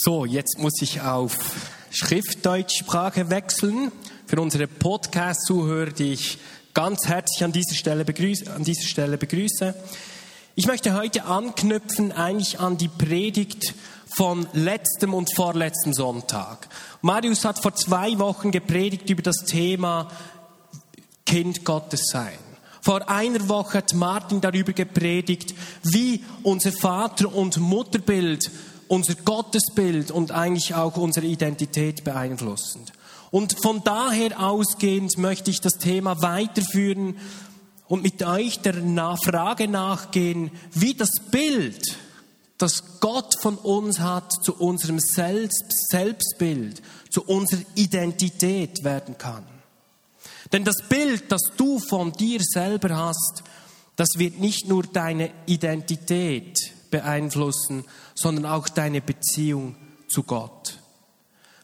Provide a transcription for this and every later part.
So, jetzt muss ich auf Schriftdeutschsprache wechseln. Für unsere Podcast-Zuhörer, die ich ganz herzlich an dieser, Stelle begrüße, an dieser Stelle begrüße. Ich möchte heute anknüpfen eigentlich an die Predigt von letztem und vorletzten Sonntag. Marius hat vor zwei Wochen gepredigt über das Thema Kind Gottes sein. Vor einer Woche hat Martin darüber gepredigt, wie unser Vater- und Mutterbild unser Gottesbild und eigentlich auch unsere Identität beeinflussen. Und von daher ausgehend möchte ich das Thema weiterführen und mit euch der Frage nachgehen, wie das Bild, das Gott von uns hat, zu unserem Selbst Selbstbild, zu unserer Identität werden kann. Denn das Bild, das du von dir selber hast, das wird nicht nur deine Identität beeinflussen, sondern auch deine Beziehung zu Gott.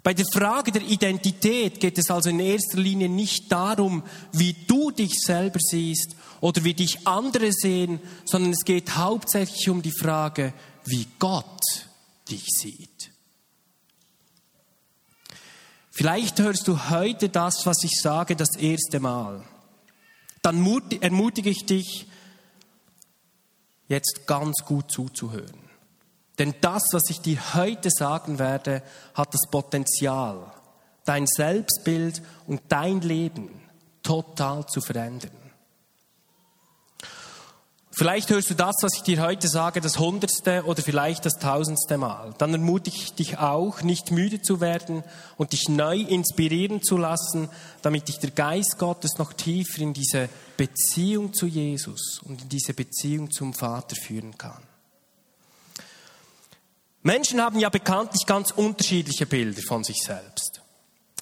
Bei der Frage der Identität geht es also in erster Linie nicht darum, wie du dich selber siehst oder wie dich andere sehen, sondern es geht hauptsächlich um die Frage, wie Gott dich sieht. Vielleicht hörst du heute das, was ich sage, das erste Mal. Dann ermutige ich dich, jetzt ganz gut zuzuhören. Denn das, was ich dir heute sagen werde, hat das Potenzial, dein Selbstbild und dein Leben total zu verändern. Vielleicht hörst du das, was ich dir heute sage, das hundertste oder vielleicht das tausendste Mal. Dann ermutige ich dich auch, nicht müde zu werden und dich neu inspirieren zu lassen, damit dich der Geist Gottes noch tiefer in diese Beziehung zu Jesus und in diese Beziehung zum Vater führen kann. Menschen haben ja bekanntlich ganz unterschiedliche Bilder von sich selbst.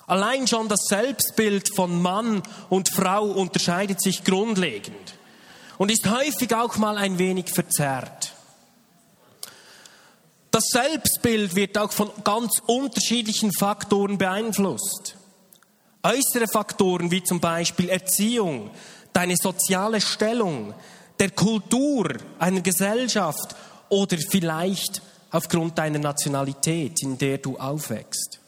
Allein schon das Selbstbild von Mann und Frau unterscheidet sich grundlegend und ist häufig auch mal ein wenig verzerrt. Das Selbstbild wird auch von ganz unterschiedlichen Faktoren beeinflusst. Äußere Faktoren wie zum Beispiel Erziehung, deine soziale Stellung, der Kultur einer Gesellschaft oder vielleicht aufgrund deiner Nationalität, in der du aufwächst.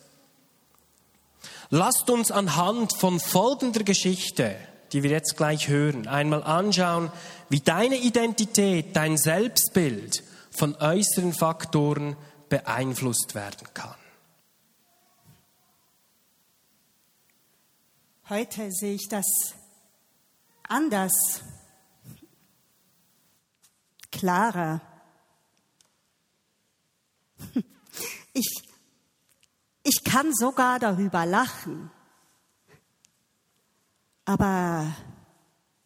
Lasst uns anhand von folgender Geschichte die wir jetzt gleich hören, einmal anschauen, wie deine Identität, dein Selbstbild von äußeren Faktoren beeinflusst werden kann. Heute sehe ich das anders, klarer. Ich, ich kann sogar darüber lachen. Aber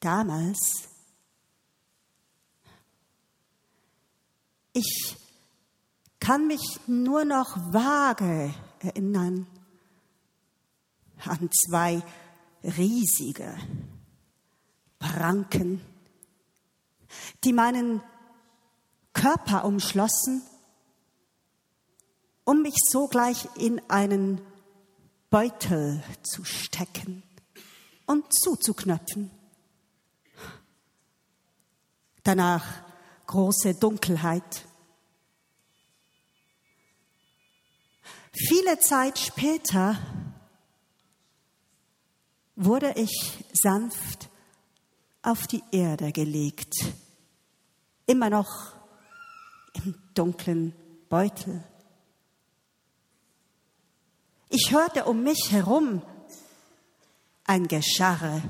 damals, ich kann mich nur noch vage erinnern an zwei riesige Pranken, die meinen Körper umschlossen, um mich sogleich in einen Beutel zu stecken und zuzuknöpfen. Danach große Dunkelheit. Viele Zeit später wurde ich sanft auf die Erde gelegt, immer noch im dunklen Beutel. Ich hörte um mich herum ein Gescharre,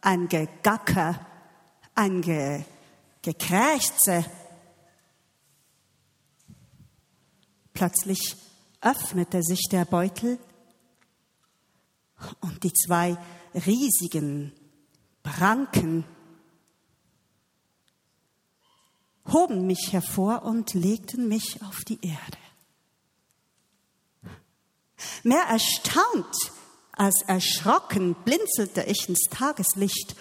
ein Gegacker, ein Ge Gekrächze. Plötzlich öffnete sich der Beutel und die zwei riesigen Pranken hoben mich hervor und legten mich auf die Erde. Mehr erstaunt als erschrocken blinzelte ich ins Tageslicht.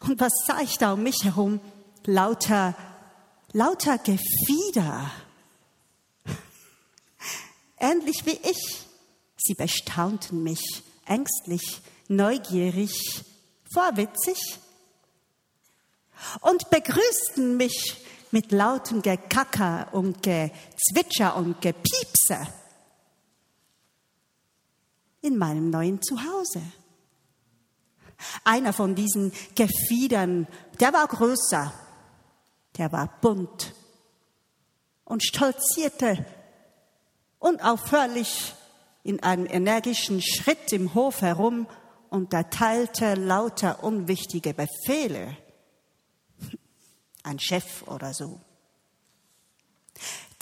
Und was sah ich da um mich herum? Lauter, lauter Gefieder. Ähnlich wie ich. Sie bestaunten mich, ängstlich, neugierig, vorwitzig und begrüßten mich mit lautem Gekacker und Gezwitscher und Gepiepse. In meinem neuen Zuhause. Einer von diesen Gefiedern, der war größer, der war bunt und stolzierte unaufhörlich in einem energischen Schritt im Hof herum und erteilte lauter unwichtige Befehle. Ein Chef oder so.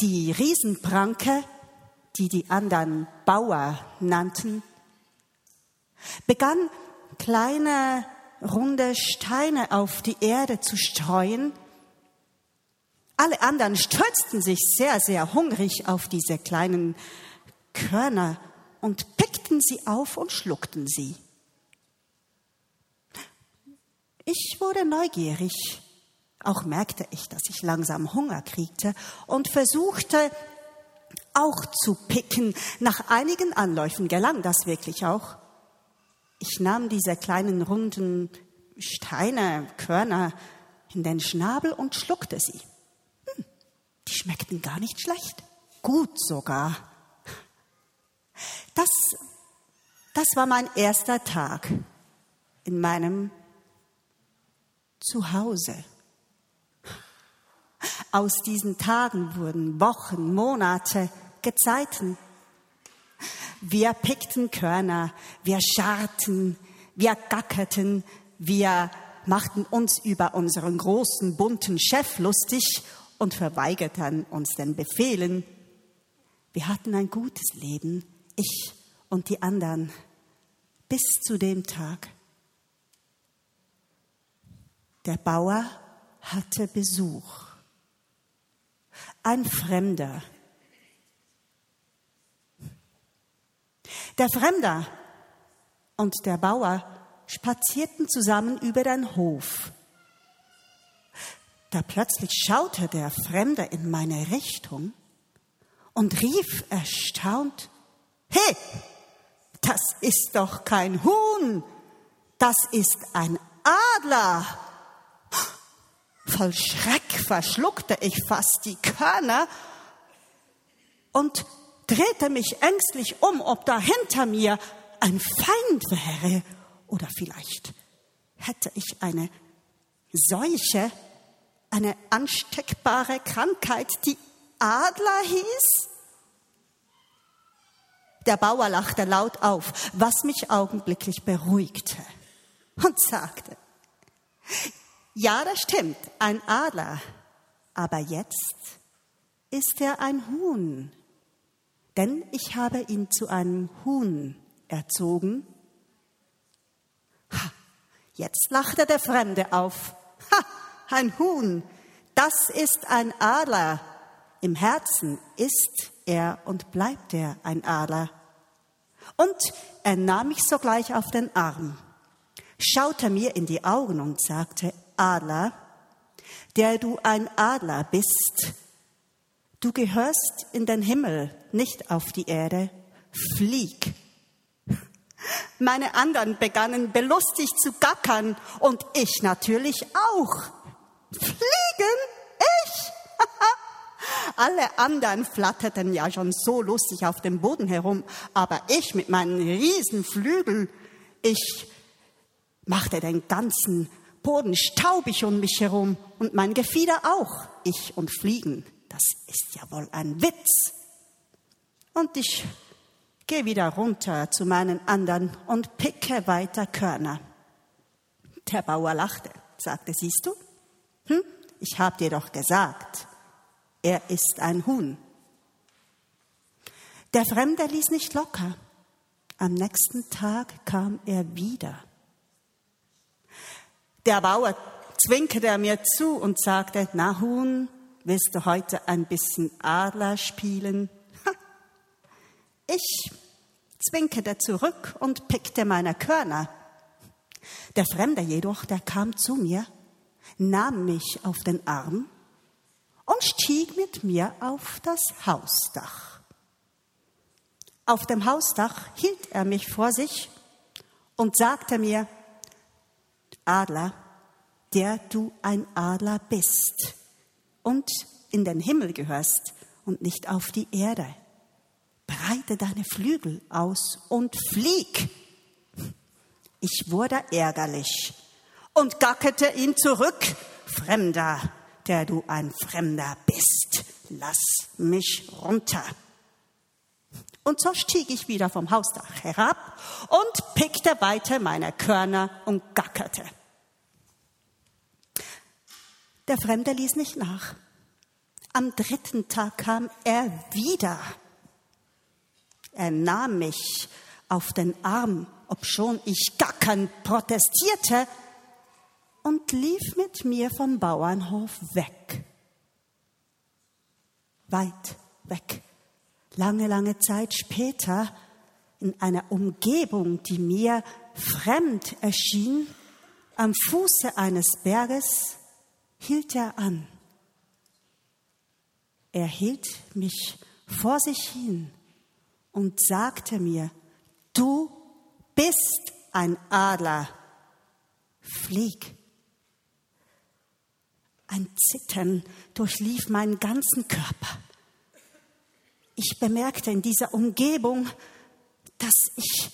Die Riesenpranke, die die anderen Bauer nannten, begann kleine runde Steine auf die Erde zu streuen. Alle anderen stürzten sich sehr, sehr hungrig auf diese kleinen Körner und pickten sie auf und schluckten sie. Ich wurde neugierig. Auch merkte ich, dass ich langsam Hunger kriegte und versuchte auch zu picken. Nach einigen Anläufen gelang das wirklich auch. Ich nahm diese kleinen runden Steine, Körner in den Schnabel und schluckte sie. Hm, die schmeckten gar nicht schlecht. Gut sogar. Das, das war mein erster Tag in meinem Zuhause. Aus diesen Tagen wurden Wochen, Monate, Gezeiten. Wir pickten Körner, wir scharten, wir gackerten, wir machten uns über unseren großen bunten Chef lustig und verweigerten uns den Befehlen. Wir hatten ein gutes Leben, ich und die anderen, bis zu dem Tag. Der Bauer hatte Besuch. Ein Fremder, Der Fremder und der Bauer spazierten zusammen über den Hof. Da plötzlich schaute der Fremde in meine Richtung und rief erstaunt, Hey, das ist doch kein Huhn, das ist ein Adler. Voll Schreck verschluckte ich fast die Körner und drehte mich ängstlich um, ob da hinter mir ein Feind wäre oder vielleicht hätte ich eine Seuche, eine ansteckbare Krankheit, die Adler hieß. Der Bauer lachte laut auf, was mich augenblicklich beruhigte und sagte, ja, das stimmt, ein Adler, aber jetzt ist er ein Huhn denn ich habe ihn zu einem Huhn erzogen. Ha, jetzt lachte der Fremde auf. Ha, ein Huhn, das ist ein Adler. Im Herzen ist er und bleibt er ein Adler. Und er nahm mich sogleich auf den Arm, schaute mir in die Augen und sagte, Adler, der du ein Adler bist, Du gehörst in den Himmel, nicht auf die Erde. Flieg. Meine anderen begannen belustigt zu gackern und ich natürlich auch. Fliegen? Ich? Alle anderen flatterten ja schon so lustig auf dem Boden herum, aber ich mit meinen Riesenflügeln, ich machte den ganzen Boden staubig um mich herum und mein Gefieder auch. Ich und Fliegen das ist ja wohl ein Witz. Und ich gehe wieder runter zu meinen anderen und picke weiter Körner. Der Bauer lachte, sagte, siehst du? Hm? Ich hab dir doch gesagt, er ist ein Huhn. Der Fremde ließ nicht locker. Am nächsten Tag kam er wieder. Der Bauer zwinkerte mir zu und sagte, na Huhn, Willst du heute ein bisschen Adler spielen? Ich zwinkerte zurück und pickte meine Körner. Der Fremde jedoch, der kam zu mir, nahm mich auf den Arm und stieg mit mir auf das Hausdach. Auf dem Hausdach hielt er mich vor sich und sagte mir, Adler, der du ein Adler bist, und in den Himmel gehörst und nicht auf die Erde. breite deine Flügel aus und flieg. Ich wurde ärgerlich und gackerte ihn zurück. Fremder, der du ein Fremder bist, lass mich runter. Und so stieg ich wieder vom Hausdach herab und pickte weiter meine Körner und gackerte. Der Fremde ließ nicht nach. Am dritten Tag kam er wieder. Er nahm mich auf den Arm, obschon ich gackernd protestierte, und lief mit mir vom Bauernhof weg. Weit weg. Lange, lange Zeit später, in einer Umgebung, die mir fremd erschien, am Fuße eines Berges, hielt er an. Er hielt mich vor sich hin und sagte mir, du bist ein Adler, flieg. Ein Zittern durchlief meinen ganzen Körper. Ich bemerkte in dieser Umgebung, dass ich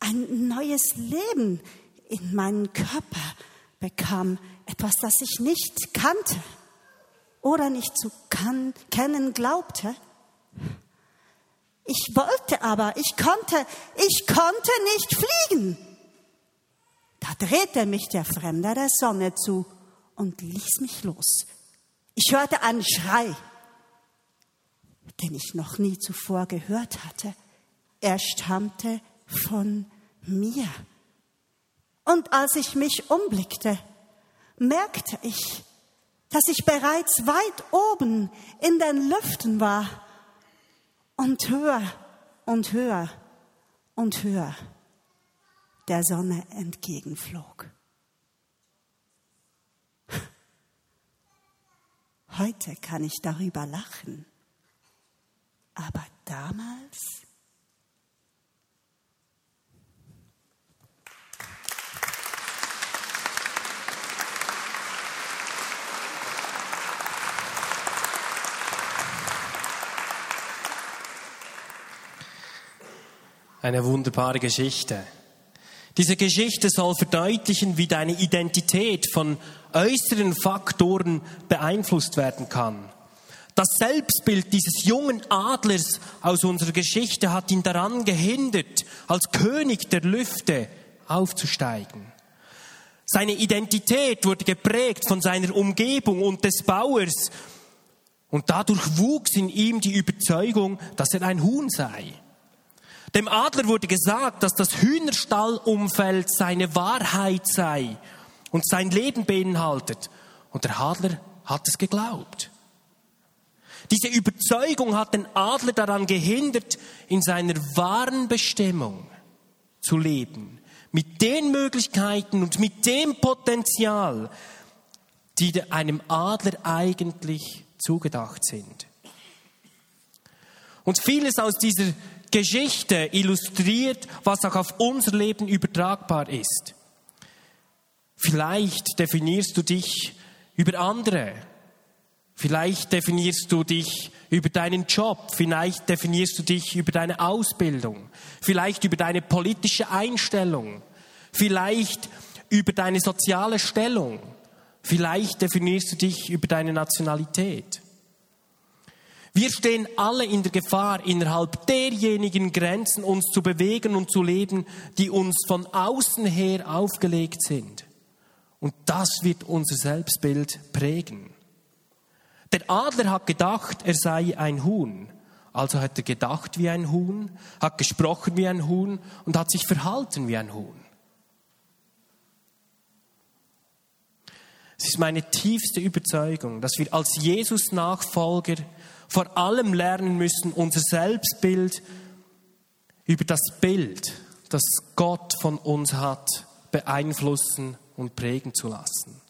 ein neues Leben in meinen Körper bekam, etwas, das ich nicht kannte oder nicht zu kann, kennen glaubte. Ich wollte aber, ich konnte, ich konnte nicht fliegen. Da drehte mich der Fremder der Sonne zu und ließ mich los. Ich hörte einen Schrei, den ich noch nie zuvor gehört hatte. Er stammte von mir. Und als ich mich umblickte, merkte ich, dass ich bereits weit oben in den Lüften war und höher und höher und höher der Sonne entgegenflog. Heute kann ich darüber lachen, aber damals Eine wunderbare Geschichte. Diese Geschichte soll verdeutlichen, wie deine Identität von äußeren Faktoren beeinflusst werden kann. Das Selbstbild dieses jungen Adlers aus unserer Geschichte hat ihn daran gehindert, als König der Lüfte aufzusteigen. Seine Identität wurde geprägt von seiner Umgebung und des Bauers und dadurch wuchs in ihm die Überzeugung, dass er ein Huhn sei. Dem Adler wurde gesagt, dass das Hühnerstallumfeld seine Wahrheit sei und sein Leben beinhaltet. Und der Adler hat es geglaubt. Diese Überzeugung hat den Adler daran gehindert, in seiner wahren Bestimmung zu leben. Mit den Möglichkeiten und mit dem Potenzial, die einem Adler eigentlich zugedacht sind. Und vieles aus dieser Geschichte illustriert, was auch auf unser Leben übertragbar ist. Vielleicht definierst du dich über andere. Vielleicht definierst du dich über deinen Job. Vielleicht definierst du dich über deine Ausbildung. Vielleicht über deine politische Einstellung. Vielleicht über deine soziale Stellung. Vielleicht definierst du dich über deine Nationalität. Wir stehen alle in der Gefahr, innerhalb derjenigen Grenzen uns zu bewegen und zu leben, die uns von außen her aufgelegt sind. Und das wird unser Selbstbild prägen. Der Adler hat gedacht, er sei ein Huhn. Also hat er gedacht wie ein Huhn, hat gesprochen wie ein Huhn und hat sich verhalten wie ein Huhn. Es ist meine tiefste Überzeugung, dass wir als Jesus-Nachfolger vor allem lernen müssen, unser Selbstbild über das Bild, das Gott von uns hat, beeinflussen und prägen zu lassen.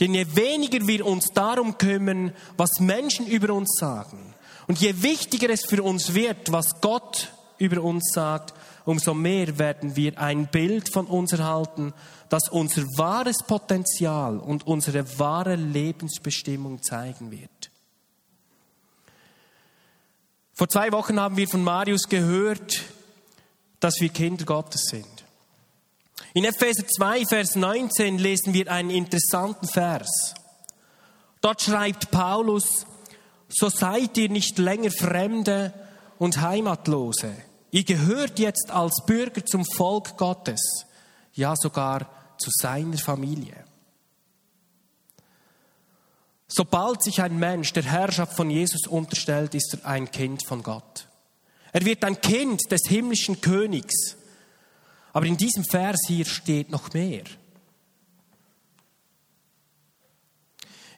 Denn je weniger wir uns darum kümmern, was Menschen über uns sagen, und je wichtiger es für uns wird, was Gott über uns sagt, umso mehr werden wir ein Bild von uns erhalten, das unser wahres Potenzial und unsere wahre Lebensbestimmung zeigen wird. Vor zwei Wochen haben wir von Marius gehört, dass wir Kinder Gottes sind. In Epheser 2, Vers 19 lesen wir einen interessanten Vers. Dort schreibt Paulus, so seid ihr nicht länger Fremde und Heimatlose. Ihr gehört jetzt als Bürger zum Volk Gottes, ja sogar zu seiner Familie. Sobald sich ein Mensch der Herrschaft von Jesus unterstellt, ist er ein Kind von Gott. Er wird ein Kind des himmlischen Königs. Aber in diesem Vers hier steht noch mehr.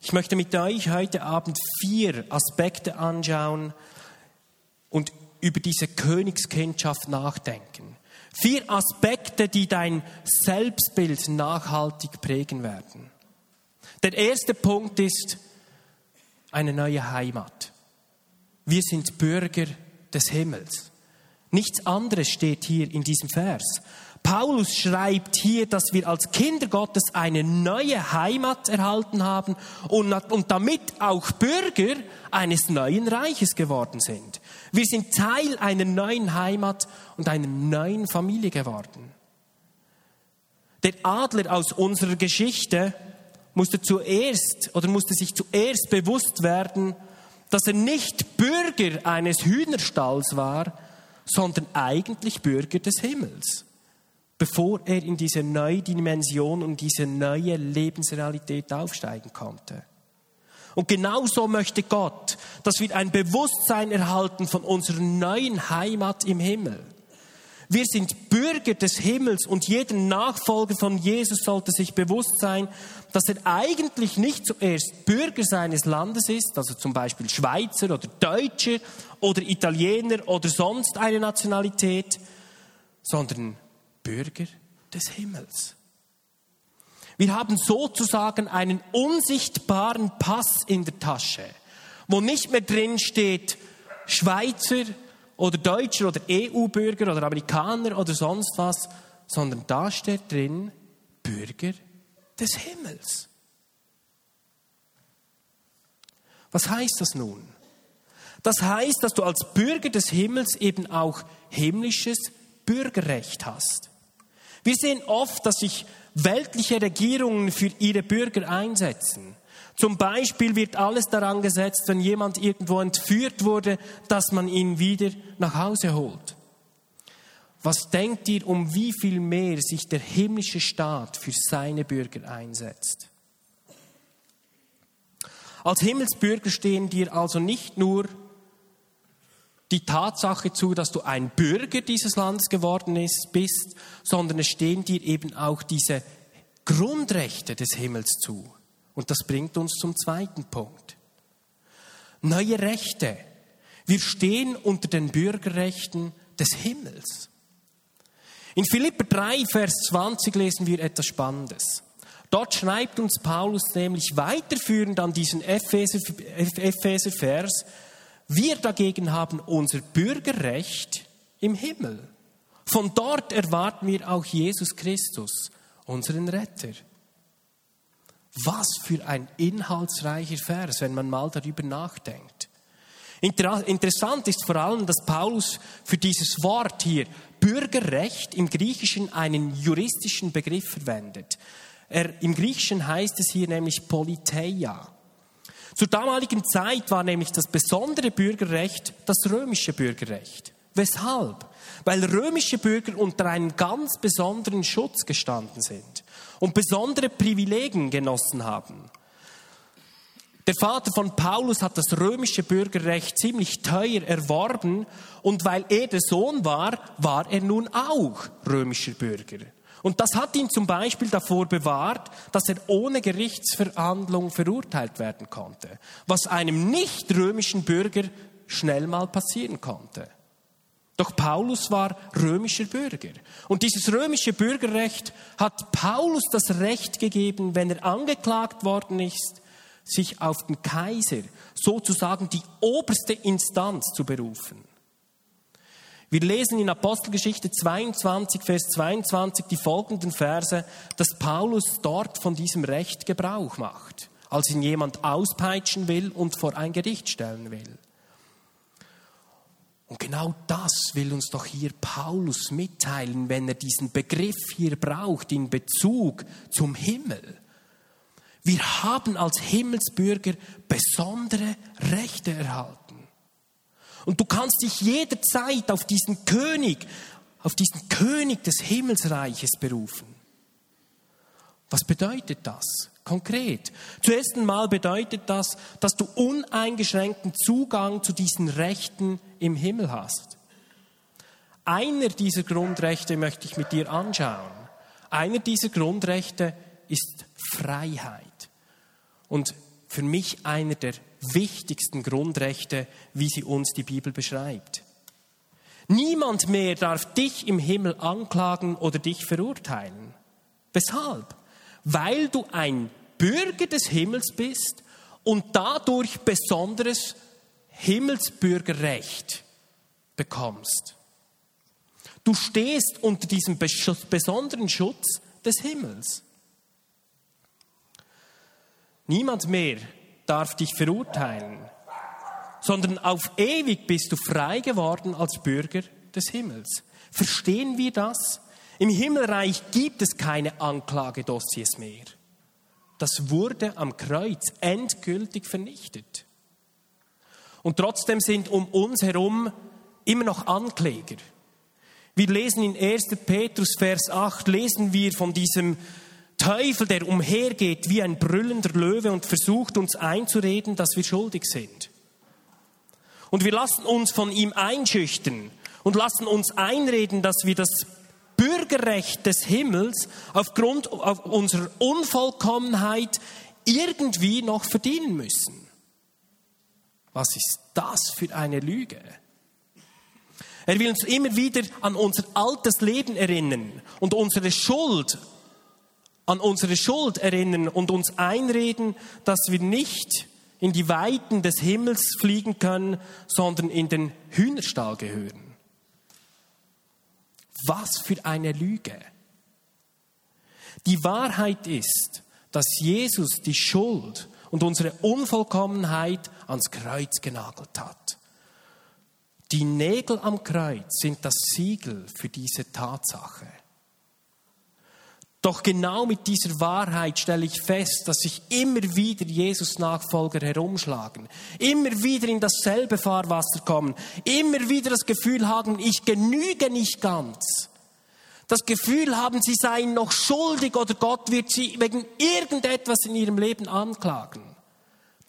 Ich möchte mit euch heute Abend vier Aspekte anschauen und über diese Königskindschaft nachdenken. Vier Aspekte, die dein Selbstbild nachhaltig prägen werden. Der erste Punkt ist eine neue Heimat. Wir sind Bürger des Himmels. Nichts anderes steht hier in diesem Vers. Paulus schreibt hier, dass wir als Kinder Gottes eine neue Heimat erhalten haben und, und damit auch Bürger eines neuen Reiches geworden sind. Wir sind Teil einer neuen Heimat und einer neuen Familie geworden. Der Adler aus unserer Geschichte musste zuerst oder musste sich zuerst bewusst werden, dass er nicht Bürger eines Hühnerstalls war, sondern eigentlich Bürger des Himmels bevor er in diese neue Dimension und diese neue Lebensrealität aufsteigen konnte. Und genauso möchte Gott, dass wir ein Bewusstsein erhalten von unserer neuen Heimat im Himmel. Wir sind Bürger des Himmels und jeder Nachfolger von Jesus sollte sich bewusst sein, dass er eigentlich nicht zuerst Bürger seines Landes ist, also zum Beispiel Schweizer oder Deutscher oder Italiener oder sonst eine Nationalität, sondern Bürger des Himmels. Wir haben sozusagen einen unsichtbaren Pass in der Tasche, wo nicht mehr drin steht Schweizer oder Deutscher oder EU-Bürger oder Amerikaner oder sonst was, sondern da steht drin Bürger des Himmels. Was heißt das nun? Das heißt, dass du als Bürger des Himmels eben auch himmlisches Bürgerrecht hast. Wir sehen oft, dass sich weltliche Regierungen für ihre Bürger einsetzen. Zum Beispiel wird alles daran gesetzt, wenn jemand irgendwo entführt wurde, dass man ihn wieder nach Hause holt. Was denkt ihr, um wie viel mehr sich der himmlische Staat für seine Bürger einsetzt? Als Himmelsbürger stehen dir also nicht nur die Tatsache zu, dass du ein Bürger dieses Landes geworden ist, bist, sondern es stehen dir eben auch diese Grundrechte des Himmels zu. Und das bringt uns zum zweiten Punkt. Neue Rechte. Wir stehen unter den Bürgerrechten des Himmels. In Philipper 3, Vers 20 lesen wir etwas Spannendes. Dort schreibt uns Paulus nämlich weiterführend an diesen Epheser-Vers, wir dagegen haben unser Bürgerrecht im Himmel. Von dort erwarten wir auch Jesus Christus, unseren Retter. Was für ein inhaltsreicher Vers, wenn man mal darüber nachdenkt. Interessant ist vor allem, dass Paulus für dieses Wort hier Bürgerrecht im Griechischen einen juristischen Begriff verwendet. Er, Im Griechischen heißt es hier nämlich Politeia. Zur damaligen Zeit war nämlich das besondere Bürgerrecht das römische Bürgerrecht. Weshalb? Weil römische Bürger unter einem ganz besonderen Schutz gestanden sind und besondere Privilegien genossen haben. Der Vater von Paulus hat das römische Bürgerrecht ziemlich teuer erworben und weil er der Sohn war, war er nun auch römischer Bürger. Und das hat ihn zum Beispiel davor bewahrt, dass er ohne Gerichtsverhandlung verurteilt werden konnte, was einem nicht römischen Bürger schnell mal passieren konnte. Doch Paulus war römischer Bürger. Und dieses römische Bürgerrecht hat Paulus das Recht gegeben, wenn er angeklagt worden ist, sich auf den Kaiser, sozusagen die oberste Instanz zu berufen. Wir lesen in Apostelgeschichte 22, Vers 22 die folgenden Verse, dass Paulus dort von diesem Recht Gebrauch macht, als ihn jemand auspeitschen will und vor ein Gericht stellen will. Und genau das will uns doch hier Paulus mitteilen, wenn er diesen Begriff hier braucht in Bezug zum Himmel. Wir haben als Himmelsbürger besondere Rechte erhalten. Und du kannst dich jederzeit auf diesen König, auf diesen König des Himmelsreiches berufen. Was bedeutet das konkret? Zuerst einmal bedeutet das, dass du uneingeschränkten Zugang zu diesen Rechten im Himmel hast. Einer dieser Grundrechte möchte ich mit dir anschauen. Einer dieser Grundrechte ist Freiheit. Und für mich einer der wichtigsten Grundrechte, wie sie uns die Bibel beschreibt. Niemand mehr darf dich im Himmel anklagen oder dich verurteilen. Weshalb? Weil du ein Bürger des Himmels bist und dadurch besonderes Himmelsbürgerrecht bekommst. Du stehst unter diesem besonderen Schutz des Himmels. Niemand mehr darf dich verurteilen, sondern auf ewig bist du frei geworden als Bürger des Himmels. Verstehen wir das? Im Himmelreich gibt es keine Anklagedossiers mehr. Das wurde am Kreuz endgültig vernichtet. Und trotzdem sind um uns herum immer noch Ankläger. Wir lesen in 1. Petrus Vers 8, lesen wir von diesem Teufel, der umhergeht wie ein brüllender Löwe und versucht uns einzureden, dass wir schuldig sind. Und wir lassen uns von ihm einschüchtern und lassen uns einreden, dass wir das Bürgerrecht des Himmels aufgrund unserer Unvollkommenheit irgendwie noch verdienen müssen. Was ist das für eine Lüge? Er will uns immer wieder an unser altes Leben erinnern und unsere Schuld, an unsere Schuld erinnern und uns einreden, dass wir nicht in die Weiten des Himmels fliegen können, sondern in den Hühnerstall gehören. Was für eine Lüge. Die Wahrheit ist, dass Jesus die Schuld und unsere Unvollkommenheit ans Kreuz genagelt hat. Die Nägel am Kreuz sind das Siegel für diese Tatsache. Doch genau mit dieser Wahrheit stelle ich fest, dass sich immer wieder Jesus Nachfolger herumschlagen, immer wieder in dasselbe Fahrwasser kommen, immer wieder das Gefühl haben, ich genüge nicht ganz. Das Gefühl haben, sie seien noch schuldig oder Gott wird sie wegen irgendetwas in ihrem Leben anklagen.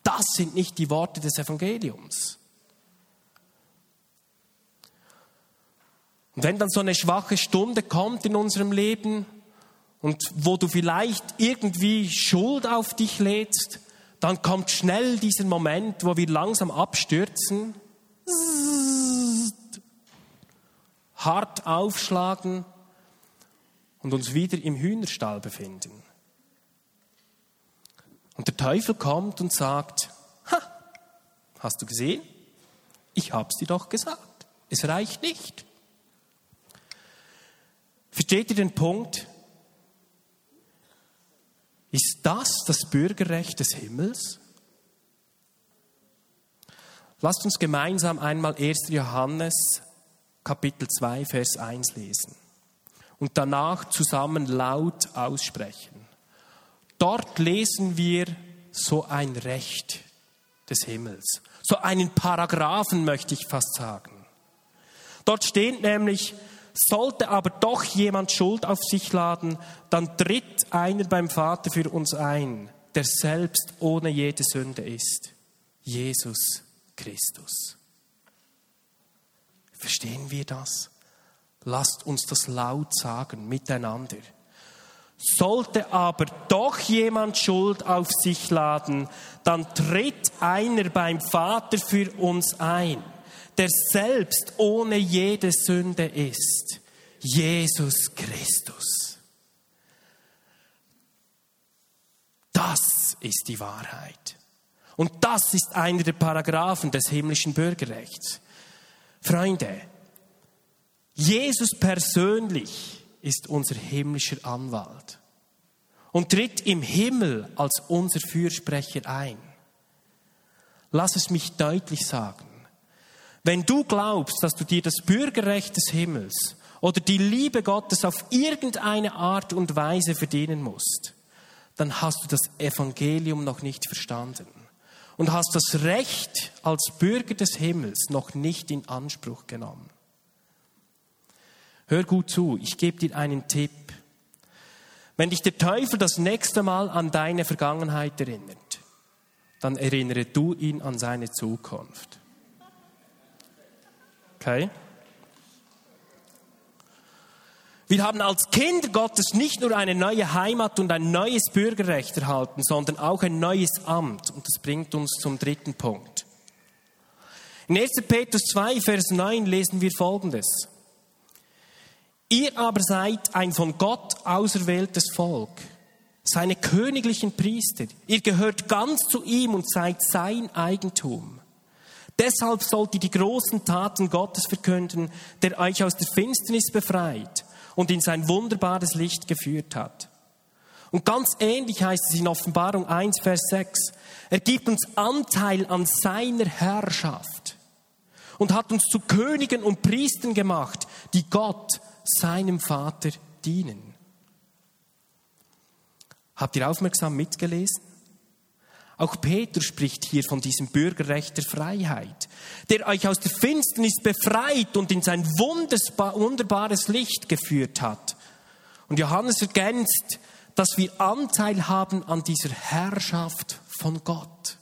Das sind nicht die Worte des Evangeliums. Und wenn dann so eine schwache Stunde kommt in unserem Leben und wo du vielleicht irgendwie Schuld auf dich lädst, dann kommt schnell dieser Moment, wo wir langsam abstürzen, hart aufschlagen und uns wieder im Hühnerstall befinden. Und der Teufel kommt und sagt, ha, hast du gesehen? Ich hab's dir doch gesagt. Es reicht nicht. Versteht ihr den Punkt? Ist das das Bürgerrecht des Himmels? Lasst uns gemeinsam einmal 1. Johannes Kapitel 2, Vers 1 lesen und danach zusammen laut aussprechen. Dort lesen wir so ein Recht des Himmels, so einen Paragraphen möchte ich fast sagen. Dort steht nämlich, sollte aber doch jemand Schuld auf sich laden, dann tritt einer beim Vater für uns ein, der selbst ohne jede Sünde ist. Jesus Christus. Verstehen wir das? Lasst uns das laut sagen, miteinander. Sollte aber doch jemand Schuld auf sich laden, dann tritt einer beim Vater für uns ein, der selbst ohne jede Sünde ist. Jesus Christus. Das ist die Wahrheit. Und das ist einer der Paragraphen des himmlischen Bürgerrechts. Freunde, Jesus persönlich ist unser himmlischer Anwalt und tritt im Himmel als unser Fürsprecher ein. Lass es mich deutlich sagen. Wenn du glaubst, dass du dir das Bürgerrecht des Himmels oder die Liebe Gottes auf irgendeine Art und Weise verdienen musst, dann hast du das Evangelium noch nicht verstanden und hast das Recht als Bürger des Himmels noch nicht in Anspruch genommen. Hör gut zu, ich gebe dir einen Tipp. Wenn dich der Teufel das nächste Mal an deine Vergangenheit erinnert, dann erinnere du ihn an seine Zukunft. Okay? Wir haben als Kinder Gottes nicht nur eine neue Heimat und ein neues Bürgerrecht erhalten, sondern auch ein neues Amt. Und das bringt uns zum dritten Punkt. In 1. Petrus 2, Vers 9 lesen wir Folgendes. Ihr aber seid ein von Gott auserwähltes Volk, seine königlichen Priester. Ihr gehört ganz zu ihm und seid sein Eigentum. Deshalb sollt ihr die großen Taten Gottes verkünden, der euch aus der Finsternis befreit und in sein wunderbares Licht geführt hat. Und ganz ähnlich heißt es in Offenbarung 1, Vers 6. Er gibt uns Anteil an seiner Herrschaft und hat uns zu Königen und Priestern gemacht, die Gott, seinem Vater, dienen. Habt ihr aufmerksam mitgelesen? Auch Peter spricht hier von diesem Bürgerrecht der Freiheit, der euch aus der Finsternis befreit und in sein wunderbares Licht geführt hat. Und Johannes ergänzt, dass wir Anteil haben an dieser Herrschaft von Gott.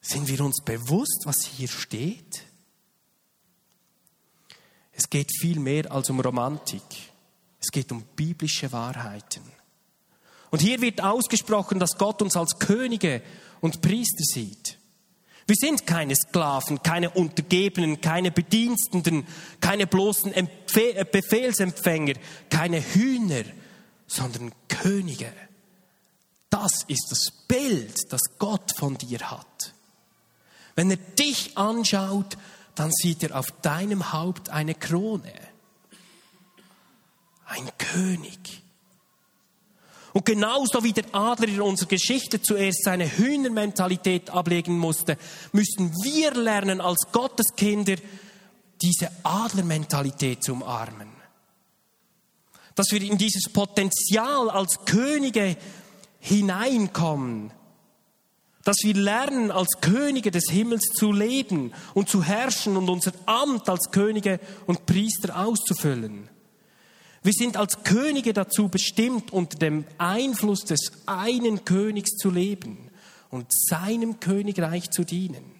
Sind wir uns bewusst, was hier steht? Es geht viel mehr als um Romantik. Es geht um biblische Wahrheiten. Und hier wird ausgesprochen, dass Gott uns als Könige und Priester sieht. Wir sind keine Sklaven, keine Untergebenen, keine Bediensteten, keine bloßen äh, Befehlsempfänger, keine Hühner, sondern Könige. Das ist das Bild, das Gott von dir hat. Wenn er dich anschaut, dann sieht er auf deinem Haupt eine Krone. Ein König. Und genauso wie der Adler in unserer Geschichte zuerst seine Hühnermentalität ablegen musste, müssen wir lernen, als Gotteskinder diese Adlermentalität zu umarmen. Dass wir in dieses Potenzial als Könige hineinkommen. Dass wir lernen, als Könige des Himmels zu leben und zu herrschen und unser Amt als Könige und Priester auszufüllen. Wir sind als Könige dazu bestimmt, unter dem Einfluss des einen Königs zu leben und seinem Königreich zu dienen.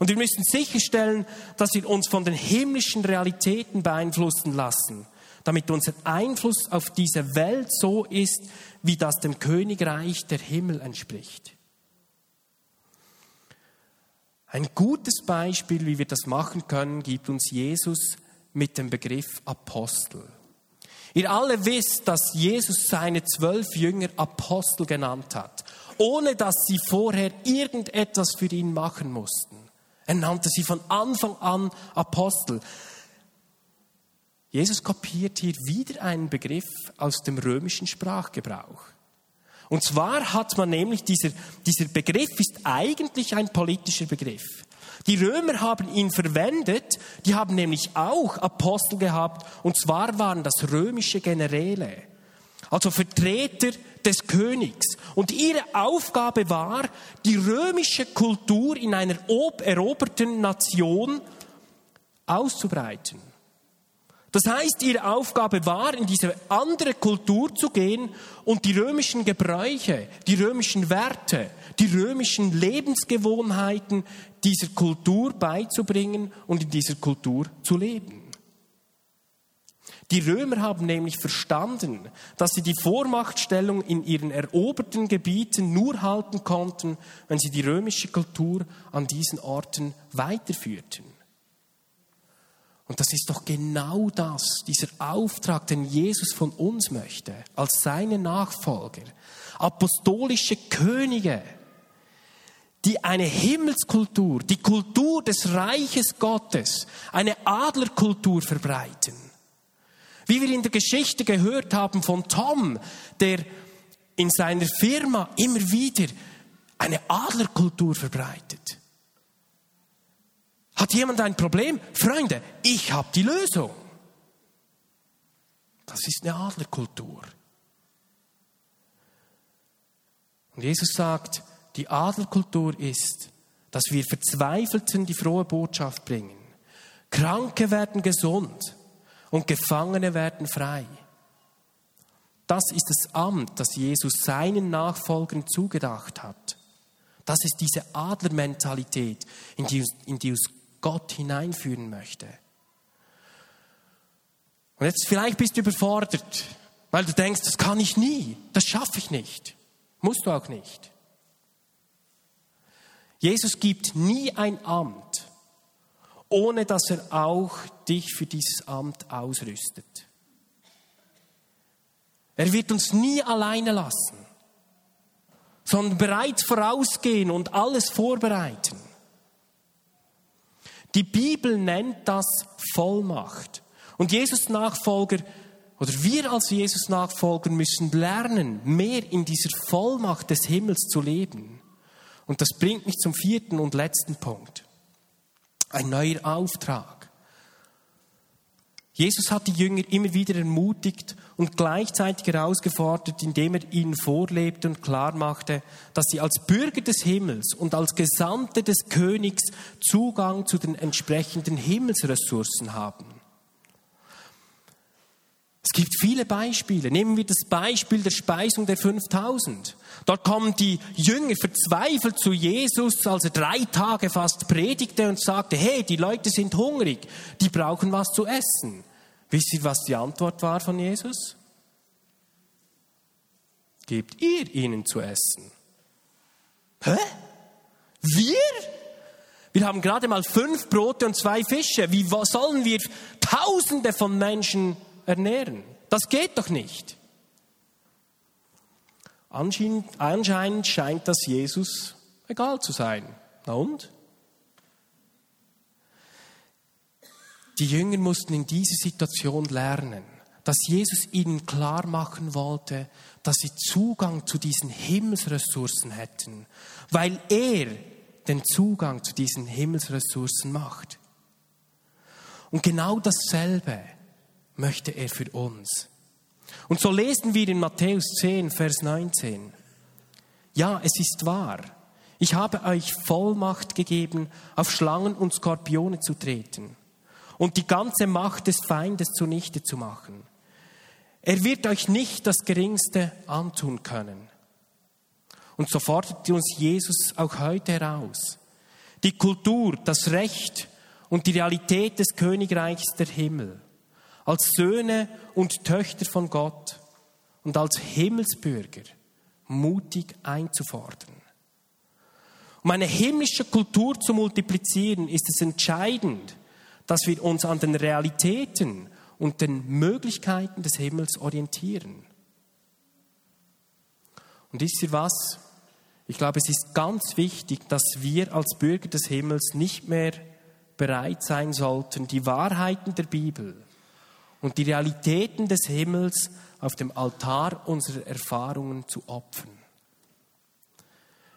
Und wir müssen sicherstellen, dass wir uns von den himmlischen Realitäten beeinflussen lassen, damit unser Einfluss auf diese Welt so ist, wie das dem Königreich der Himmel entspricht. Ein gutes Beispiel, wie wir das machen können, gibt uns Jesus mit dem Begriff Apostel. Ihr alle wisst, dass Jesus seine zwölf Jünger Apostel genannt hat, ohne dass sie vorher irgendetwas für ihn machen mussten. Er nannte sie von Anfang an Apostel. Jesus kopiert hier wieder einen Begriff aus dem römischen Sprachgebrauch. Und zwar hat man nämlich, dieser, dieser Begriff ist eigentlich ein politischer Begriff. Die Römer haben ihn verwendet, die haben nämlich auch Apostel gehabt, und zwar waren das römische Generäle, also Vertreter des Königs. Und ihre Aufgabe war, die römische Kultur in einer eroberten Nation auszubreiten. Das heißt, ihre Aufgabe war, in diese andere Kultur zu gehen und die römischen Gebräuche, die römischen Werte, die römischen Lebensgewohnheiten dieser Kultur beizubringen und in dieser Kultur zu leben. Die Römer haben nämlich verstanden, dass sie die Vormachtstellung in ihren eroberten Gebieten nur halten konnten, wenn sie die römische Kultur an diesen Orten weiterführten. Und das ist doch genau das, dieser Auftrag, den Jesus von uns möchte, als seine Nachfolger, apostolische Könige, die eine Himmelskultur, die Kultur des Reiches Gottes, eine Adlerkultur verbreiten. Wie wir in der Geschichte gehört haben von Tom, der in seiner Firma immer wieder eine Adlerkultur verbreitet. Hat jemand ein Problem? Freunde, ich habe die Lösung. Das ist eine Adlerkultur. Und Jesus sagt, die Adlerkultur ist, dass wir Verzweifelten die frohe Botschaft bringen. Kranke werden gesund und Gefangene werden frei. Das ist das Amt, das Jesus seinen Nachfolgern zugedacht hat. Das ist diese Adlermentalität, in die, in die Gott hineinführen möchte. Und jetzt vielleicht bist du überfordert, weil du denkst, das kann ich nie, das schaffe ich nicht. Musst du auch nicht. Jesus gibt nie ein Amt, ohne dass er auch dich für dieses Amt ausrüstet. Er wird uns nie alleine lassen, sondern bereits vorausgehen und alles vorbereiten. Die Bibel nennt das Vollmacht. Und Jesus Nachfolger oder wir als Jesus Nachfolger müssen lernen, mehr in dieser Vollmacht des Himmels zu leben. Und das bringt mich zum vierten und letzten Punkt. Ein neuer Auftrag. Jesus hat die Jünger immer wieder ermutigt und gleichzeitig herausgefordert, indem er ihnen vorlebte und klar machte, dass sie als Bürger des Himmels und als Gesandte des Königs Zugang zu den entsprechenden Himmelsressourcen haben. Es gibt viele Beispiele. Nehmen wir das Beispiel der Speisung der 5000. Dort kommen die Jünger verzweifelt zu Jesus, als er drei Tage fast predigte und sagte, hey, die Leute sind hungrig, die brauchen was zu essen. Wisst ihr, was die Antwort war von Jesus? Gebt ihr ihnen zu essen. Hä? Wir? Wir haben gerade mal fünf Brote und zwei Fische. Wie sollen wir Tausende von Menschen ernähren? Das geht doch nicht. Anscheinend, anscheinend scheint das Jesus egal zu sein. Na und? Die Jünger mussten in dieser Situation lernen, dass Jesus ihnen klar machen wollte, dass sie Zugang zu diesen Himmelsressourcen hätten, weil er den Zugang zu diesen Himmelsressourcen macht. Und genau dasselbe möchte er für uns. Und so lesen wir in Matthäus 10, Vers 19. Ja, es ist wahr. Ich habe euch Vollmacht gegeben, auf Schlangen und Skorpione zu treten und die ganze Macht des Feindes zunichte zu machen. Er wird euch nicht das Geringste antun können. Und so fordert uns Jesus auch heute heraus. Die Kultur, das Recht und die Realität des Königreichs der Himmel als Söhne und Töchter von Gott und als Himmelsbürger mutig einzufordern. Um eine himmlische Kultur zu multiplizieren, ist es entscheidend, dass wir uns an den Realitäten und den Möglichkeiten des Himmels orientieren. Und wisst ihr was? Ich glaube, es ist ganz wichtig, dass wir als Bürger des Himmels nicht mehr bereit sein sollten, die Wahrheiten der Bibel und die Realitäten des Himmels auf dem Altar unserer Erfahrungen zu opfern.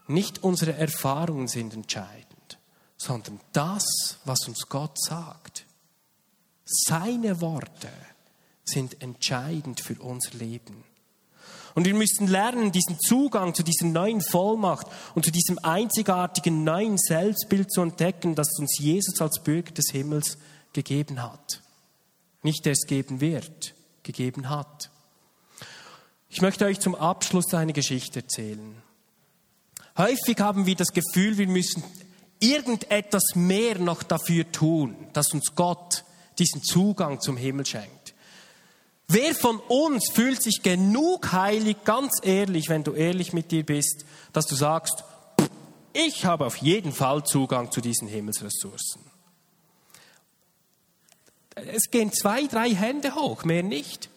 Nicht unsere Erfahrungen sind entscheidend, sondern das, was uns Gott sagt. Seine Worte sind entscheidend für unser Leben. Und wir müssen lernen, diesen Zugang zu dieser neuen Vollmacht und zu diesem einzigartigen neuen Selbstbild zu entdecken, das uns Jesus als Bürger des Himmels gegeben hat. Nicht erst geben wird, gegeben hat. Ich möchte euch zum Abschluss eine Geschichte erzählen. Häufig haben wir das Gefühl, wir müssen irgendetwas mehr noch dafür tun, dass uns Gott diesen Zugang zum Himmel schenkt. Wer von uns fühlt sich genug heilig, ganz ehrlich, wenn du ehrlich mit dir bist, dass du sagst, ich habe auf jeden Fall Zugang zu diesen Himmelsressourcen es gehen zwei, drei Hände hoch, mehr nicht.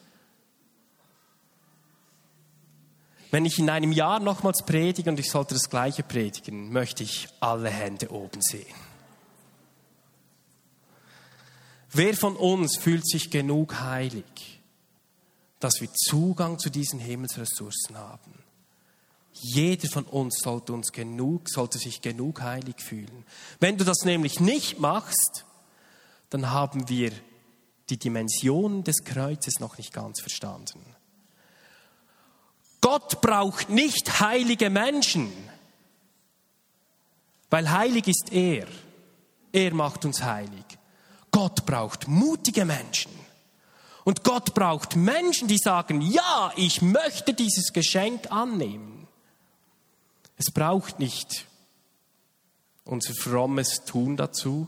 Wenn ich in einem Jahr nochmals predige und ich sollte das gleiche predigen, möchte ich alle Hände oben sehen. Wer von uns fühlt sich genug heilig, dass wir Zugang zu diesen Himmelsressourcen haben? Jeder von uns sollte uns genug, sollte sich genug heilig fühlen. Wenn du das nämlich nicht machst, dann haben wir die Dimension des Kreuzes noch nicht ganz verstanden. Gott braucht nicht heilige Menschen, weil heilig ist er. Er macht uns heilig. Gott braucht mutige Menschen. Und Gott braucht Menschen, die sagen, ja, ich möchte dieses Geschenk annehmen. Es braucht nicht unser frommes Tun dazu.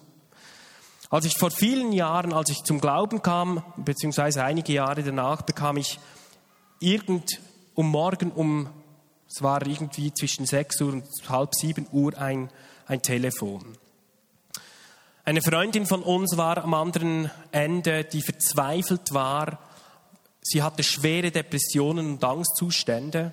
Als ich vor vielen Jahren, als ich zum Glauben kam, beziehungsweise einige Jahre danach, bekam ich irgend um morgen um, es war irgendwie zwischen 6 Uhr und halb 7 Uhr ein, ein Telefon. Eine Freundin von uns war am anderen Ende, die verzweifelt war. Sie hatte schwere Depressionen und Angstzustände,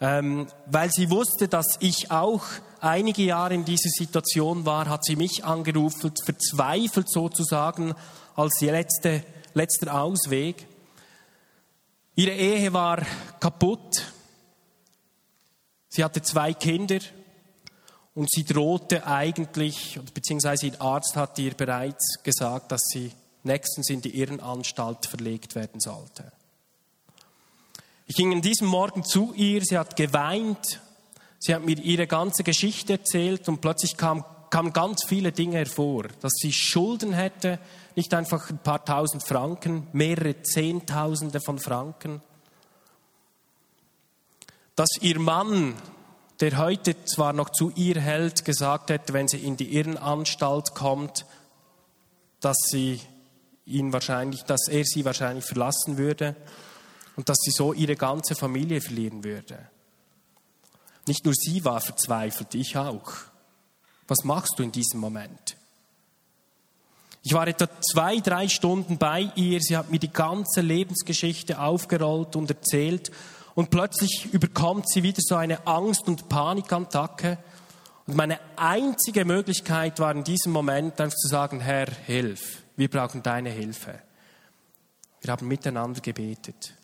ähm, weil sie wusste, dass ich auch einige Jahre in dieser Situation war, hat sie mich angerufen, verzweifelt sozusagen als letzte, letzter Ausweg. Ihre Ehe war kaputt. Sie hatte zwei Kinder und sie drohte eigentlich, beziehungsweise ihr Arzt hat ihr bereits gesagt, dass sie nächstens in die Irrenanstalt verlegt werden sollte. Ich ging an diesem Morgen zu ihr, sie hat geweint, sie hat mir ihre ganze Geschichte erzählt und plötzlich kam, kamen ganz viele Dinge hervor, dass sie Schulden hätte, nicht einfach ein paar tausend Franken, mehrere Zehntausende von Franken. Dass ihr Mann, der heute zwar noch zu ihr hält, gesagt hätte, wenn sie in die Irrenanstalt kommt, dass sie ihn wahrscheinlich, dass er sie wahrscheinlich verlassen würde und dass sie so ihre ganze Familie verlieren würde. Nicht nur sie war verzweifelt, ich auch. Was machst du in diesem Moment? Ich war etwa zwei, drei Stunden bei ihr. Sie hat mir die ganze Lebensgeschichte aufgerollt und erzählt. Und plötzlich überkommt sie wieder so eine Angst- und Panikattacke. Und meine einzige Möglichkeit war in diesem Moment einfach zu sagen, Herr, hilf. Wir brauchen deine Hilfe. Wir haben miteinander gebetet.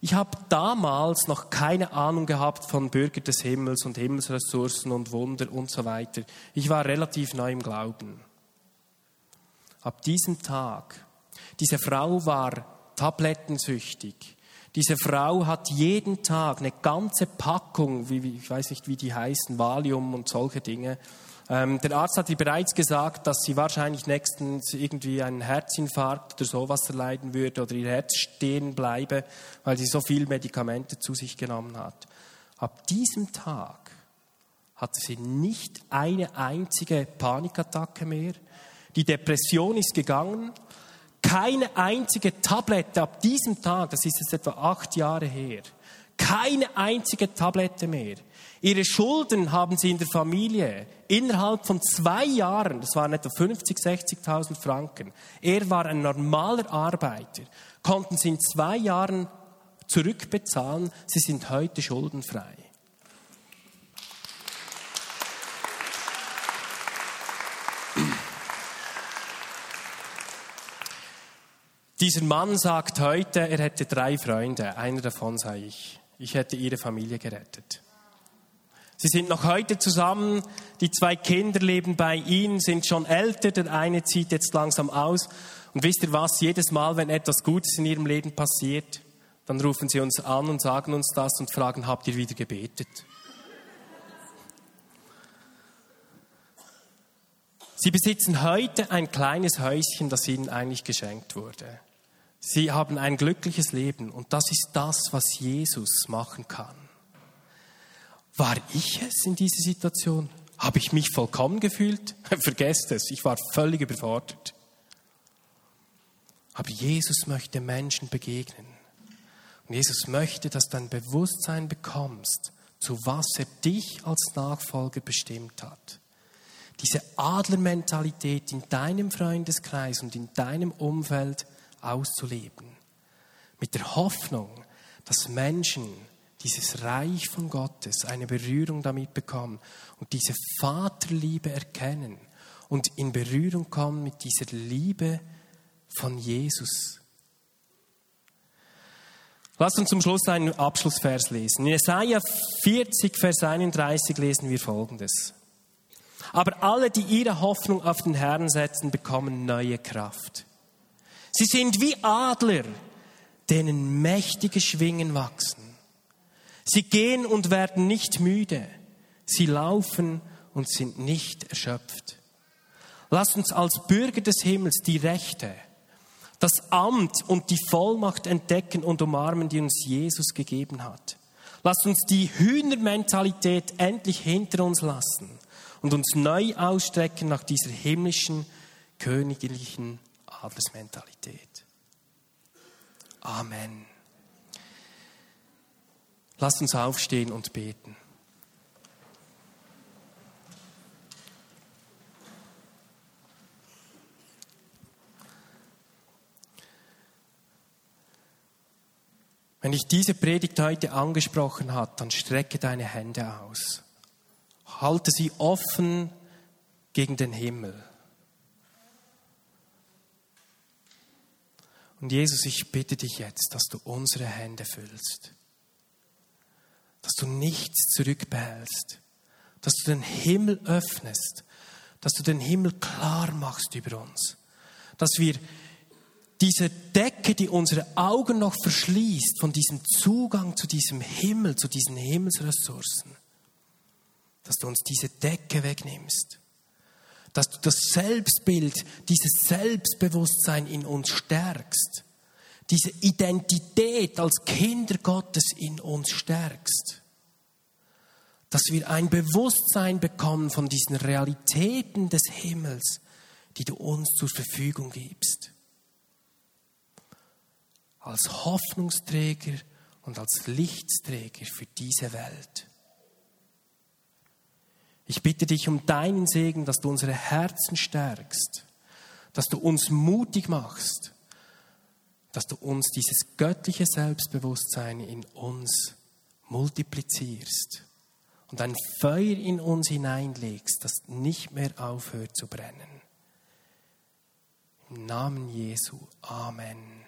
Ich habe damals noch keine Ahnung gehabt von Bürger des Himmels und Himmelsressourcen und Wunder und so weiter. Ich war relativ neu im Glauben ab diesem Tag. Diese Frau war tablettensüchtig. Diese Frau hat jeden Tag eine ganze Packung, wie, ich weiß nicht, wie die heißen, Valium und solche Dinge. Ähm, der Arzt hat ihr bereits gesagt, dass sie wahrscheinlich nächstens irgendwie einen Herzinfarkt oder sowas erleiden würde oder ihr Herz stehen bleibe, weil sie so viel Medikamente zu sich genommen hat. Ab diesem Tag hatte sie nicht eine einzige Panikattacke mehr. Die Depression ist gegangen. Keine einzige Tablette ab diesem Tag, das ist jetzt etwa acht Jahre her, keine einzige Tablette mehr. Ihre Schulden haben sie in der Familie innerhalb von zwei Jahren, das waren etwa 50, 60.000 Franken. Er war ein normaler Arbeiter, konnten sie in zwei Jahren zurückbezahlen. Sie sind heute schuldenfrei. Dieser Mann sagt heute, er hätte drei Freunde. Einer davon sei ich. Ich hätte ihre Familie gerettet. Sie sind noch heute zusammen. Die zwei Kinder leben bei ihnen, sind schon älter. Der eine zieht jetzt langsam aus. Und wisst ihr was? Jedes Mal, wenn etwas Gutes in ihrem Leben passiert, dann rufen sie uns an und sagen uns das und fragen, habt ihr wieder gebetet? Sie besitzen heute ein kleines Häuschen, das ihnen eigentlich geschenkt wurde. Sie haben ein glückliches Leben und das ist das, was Jesus machen kann. War ich es in dieser Situation? Habe ich mich vollkommen gefühlt? Vergesst es, ich war völlig überfordert. Aber Jesus möchte Menschen begegnen. Und Jesus möchte, dass du ein Bewusstsein bekommst, zu was er dich als Nachfolger bestimmt hat. Diese Adlermentalität in deinem Freundeskreis und in deinem Umfeld auszuleben. Mit der Hoffnung, dass Menschen dieses Reich von Gottes eine Berührung damit bekommen und diese Vaterliebe erkennen und in Berührung kommen mit dieser Liebe von Jesus. Lasst uns zum Schluss einen Abschlussvers lesen. In Jesaja 40, Vers 31 lesen wir Folgendes. Aber alle, die ihre Hoffnung auf den Herrn setzen, bekommen neue Kraft. Sie sind wie Adler, denen mächtige Schwingen wachsen. Sie gehen und werden nicht müde. Sie laufen und sind nicht erschöpft. Lasst uns als Bürger des Himmels die Rechte, das Amt und die Vollmacht entdecken und umarmen, die uns Jesus gegeben hat. Lasst uns die Hühnermentalität endlich hinter uns lassen und uns neu ausstrecken nach dieser himmlischen, königlichen Adelsmentalität. Amen. Lasst uns aufstehen und beten. Wenn dich diese Predigt heute angesprochen hat, dann strecke deine Hände aus. Halte sie offen gegen den Himmel. Und Jesus, ich bitte dich jetzt, dass du unsere Hände füllst. Dass du nichts zurückbehältst. Dass du den Himmel öffnest. Dass du den Himmel klar machst über uns. Dass wir diese Decke, die unsere Augen noch verschließt, von diesem Zugang zu diesem Himmel, zu diesen Himmelsressourcen, dass du uns diese Decke wegnimmst, dass du das Selbstbild, dieses Selbstbewusstsein in uns stärkst, diese Identität als Kinder Gottes in uns stärkst, dass wir ein Bewusstsein bekommen von diesen Realitäten des Himmels, die du uns zur Verfügung gibst. Als Hoffnungsträger und als Lichtsträger für diese Welt. Ich bitte dich um deinen Segen, dass du unsere Herzen stärkst, dass du uns mutig machst, dass du uns dieses göttliche Selbstbewusstsein in uns multiplizierst und ein Feuer in uns hineinlegst, das nicht mehr aufhört zu brennen. Im Namen Jesu. Amen.